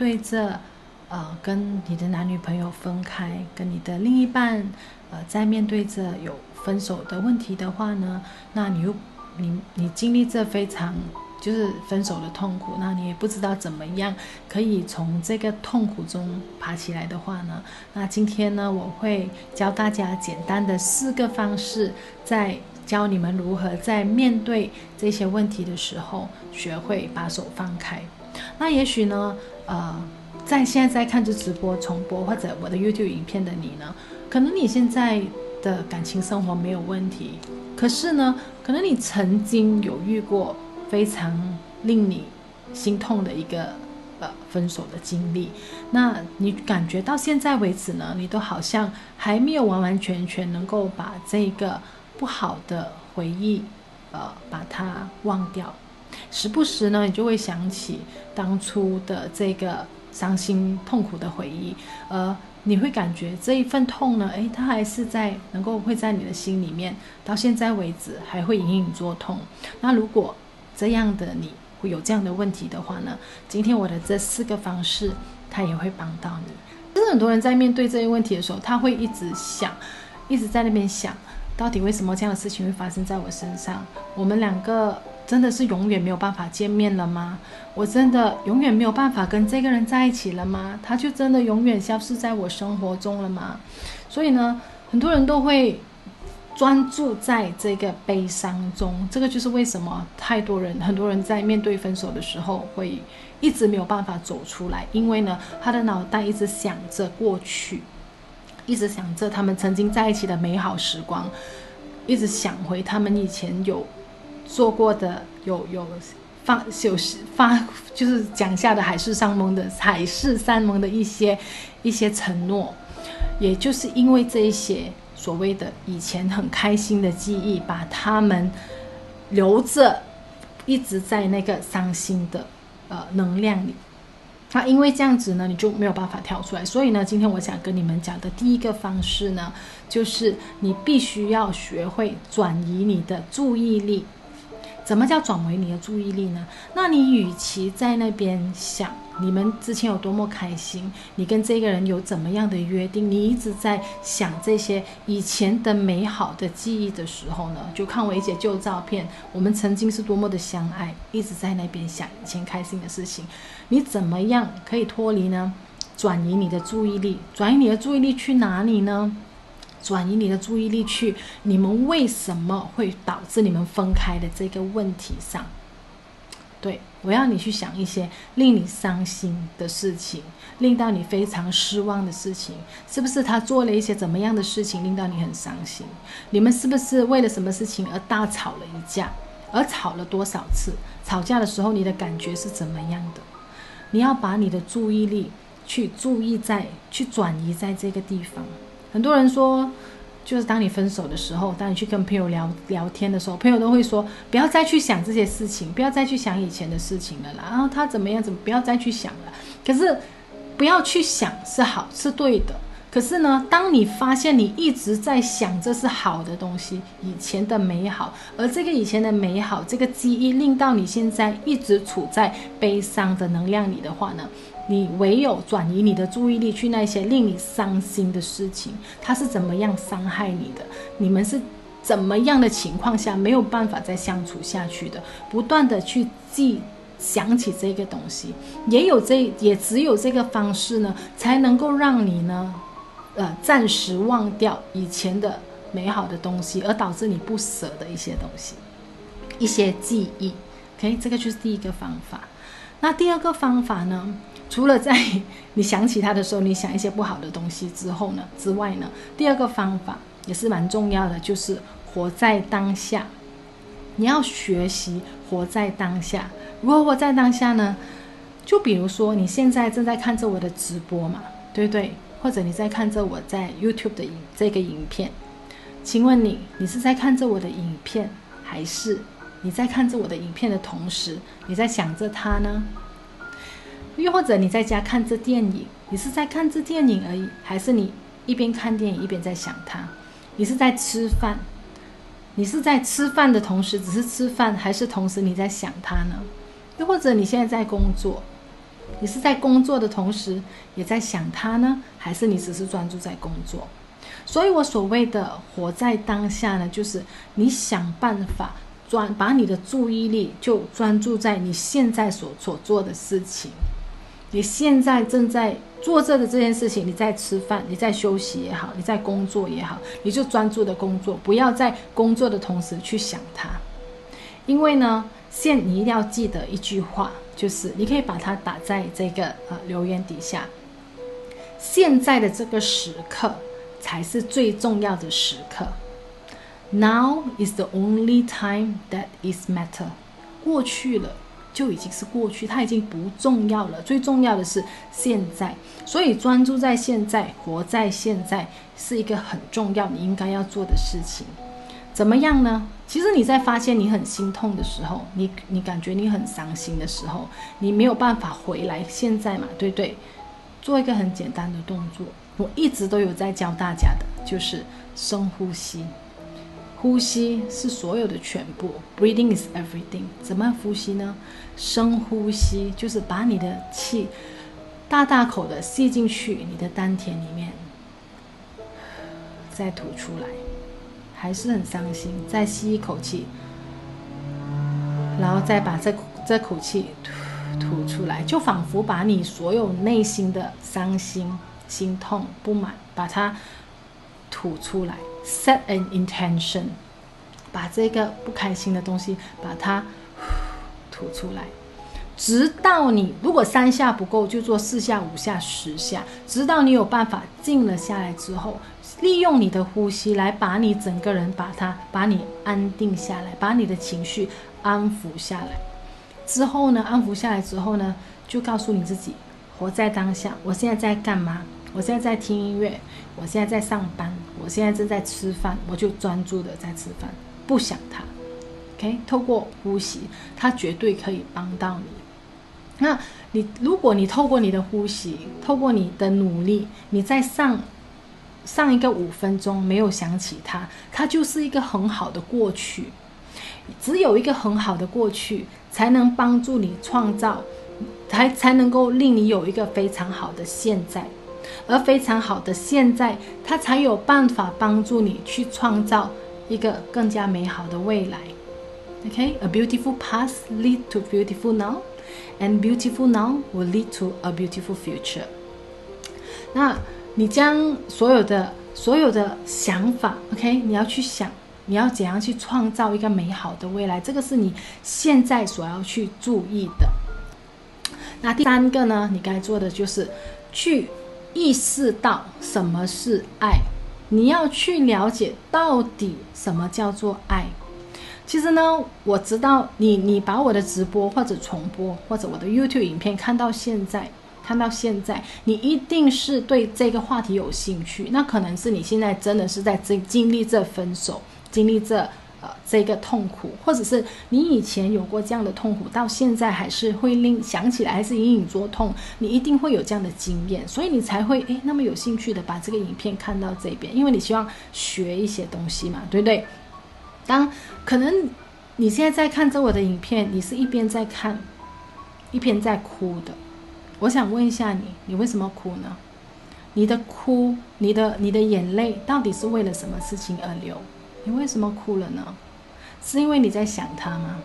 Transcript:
对着呃跟你的男女朋友分开，跟你的另一半呃在面对着有分手的问题的话呢，那你又你你经历这非常就是分手的痛苦，那你也不知道怎么样可以从这个痛苦中爬起来的话呢，那今天呢，我会教大家简单的四个方式，在教你们如何在面对这些问题的时候，学会把手放开。那也许呢，呃，在现在在看着直播重播或者我的 YouTube 影片的你呢，可能你现在的感情生活没有问题，可是呢，可能你曾经有遇过。非常令你心痛的一个呃分手的经历，那你感觉到现在为止呢，你都好像还没有完完全全能够把这个不好的回忆呃把它忘掉，时不时呢你就会想起当初的这个伤心痛苦的回忆，而，你会感觉这一份痛呢，诶，它还是在能够会在你的心里面，到现在为止还会隐隐作痛。那如果这样的你会有这样的问题的话呢，今天我的这四个方式，它也会帮到你。其实很多人在面对这些问题的时候，他会一直想，一直在那边想，到底为什么这样的事情会发生在我身上？我们两个真的是永远没有办法见面了吗？我真的永远没有办法跟这个人在一起了吗？他就真的永远消失在我生活中了吗？所以呢，很多人都会。专注在这个悲伤中，这个就是为什么太多人、很多人在面对分手的时候会一直没有办法走出来，因为呢，他的脑袋一直想着过去，一直想着他们曾经在一起的美好时光，一直想回他们以前有做过的、有有发、有发，就是讲下的海誓山盟的海誓山盟的一些一些承诺，也就是因为这一些。所谓的以前很开心的记忆，把他们留着，一直在那个伤心的呃能量里。那因为这样子呢，你就没有办法跳出来。所以呢，今天我想跟你们讲的第一个方式呢，就是你必须要学会转移你的注意力。怎么叫转为你的注意力呢？那你与其在那边想你们之前有多么开心，你跟这个人有怎么样的约定，你一直在想这些以前的美好的记忆的时候呢，就看我一些旧照片，我们曾经是多么的相爱，一直在那边想以前开心的事情，你怎么样可以脱离呢？转移你的注意力，转移你的注意力去哪里呢？转移你的注意力去你们为什么会导致你们分开的这个问题上。对，我要你去想一些令你伤心的事情，令到你非常失望的事情，是不是他做了一些怎么样的事情令到你很伤心？你们是不是为了什么事情而大吵了一架？而吵了多少次？吵架的时候你的感觉是怎么样的？你要把你的注意力去注意在，去转移在这个地方。很多人说，就是当你分手的时候，当你去跟朋友聊聊天的时候，朋友都会说，不要再去想这些事情，不要再去想以前的事情了啦。然后他怎么样，怎么不要再去想了。可是，不要去想是好，是对的。可是呢，当你发现你一直在想这是好的东西，以前的美好，而这个以前的美好，这个记忆令到你现在一直处在悲伤的能量里的话呢，你唯有转移你的注意力去那些令你伤心的事情，它是怎么样伤害你的？你们是怎么样的情况下没有办法再相处下去的？不断的去记想起这个东西，也有这也只有这个方式呢，才能够让你呢，呃，暂时忘掉以前的美好的东西，而导致你不舍的一些东西，一些记忆。OK，这个就是第一个方法。那第二个方法呢？除了在你想起他的时候，你想一些不好的东西之后呢之外呢，第二个方法也是蛮重要的，就是活在当下。你要学习活在当下。如何活在当下呢？就比如说你现在正在看着我的直播嘛，对不对？或者你在看着我在 YouTube 的影这个影片，请问你，你是在看着我的影片，还是你在看着我的影片的同时，你在想着他呢？又或者你在家看着电影，你是在看着电影而已，还是你一边看电影一边在想他？你是在吃饭，你是在吃饭的同时只是吃饭，还是同时你在想他呢？又或者你现在在工作，你是在工作的同时也在想他呢，还是你只是专注在工作？所以我所谓的活在当下呢，就是你想办法专把你的注意力就专注在你现在所所做的事情。你现在正在做着的这件事情，你在吃饭，你在休息也好，你在工作也好，你就专注的工作，不要在工作的同时去想它。因为呢，现你一定要记得一句话，就是你可以把它打在这个呃留言底下。现在的这个时刻才是最重要的时刻。Now is the only time that is matter。过去了。就已经是过去，它已经不重要了。最重要的是现在，所以专注在现在，活在现在，是一个很重要你应该要做的事情。怎么样呢？其实你在发现你很心痛的时候，你你感觉你很伤心的时候，你没有办法回来现在嘛，对不对？做一个很简单的动作，我一直都有在教大家的，就是深呼吸。呼吸是所有的全部，Breathing is everything。怎么呼吸呢？深呼吸就是把你的气大大口的吸进去你的丹田里面，再吐出来，还是很伤心，再吸一口气，然后再把这这口气吐吐出来，就仿佛把你所有内心的伤心、心痛、不满，把它吐出来。Set an intention，把这个不开心的东西把它吐出来，直到你如果三下不够，就做四下、五下、十下，直到你有办法静了下来之后，利用你的呼吸来把你整个人把它把你安定下来，把你的情绪安抚下来。之后呢，安抚下来之后呢，就告诉你自己，活在当下，我现在在干嘛？我现在在听音乐，我现在在上班，我现在正在吃饭，我就专注的在吃饭，不想它。OK，透过呼吸，它绝对可以帮到你。那你，如果你透过你的呼吸，透过你的努力，你再上上一个五分钟没有想起它，它就是一个很好的过去。只有一个很好的过去，才能帮助你创造，才才能够令你有一个非常好的现在。而非常好的现在，它才有办法帮助你去创造一个更加美好的未来。OK，a beautiful past lead to beautiful now，and beautiful now will lead to a beautiful future。那你将所有的所有的想法，OK，你要去想，你要怎样去创造一个美好的未来，这个是你现在所要去注意的。那第三个呢，你该做的就是去。意识到什么是爱，你要去了解到底什么叫做爱。其实呢，我知道你，你把我的直播或者重播或者我的 YouTube 影片看到现在，看到现在，你一定是对这个话题有兴趣。那可能是你现在真的是在经经历这分手，经历这。呃，这个痛苦，或者是你以前有过这样的痛苦，到现在还是会令想起来还是隐隐作痛，你一定会有这样的经验，所以你才会诶那么有兴趣的把这个影片看到这边，因为你希望学一些东西嘛，对不对？当可能你现在在看着我的影片，你是一边在看，一边在哭的，我想问一下你，你为什么哭呢？你的哭，你的你的眼泪，到底是为了什么事情而流？你为什么哭了呢？是因为你在想他吗？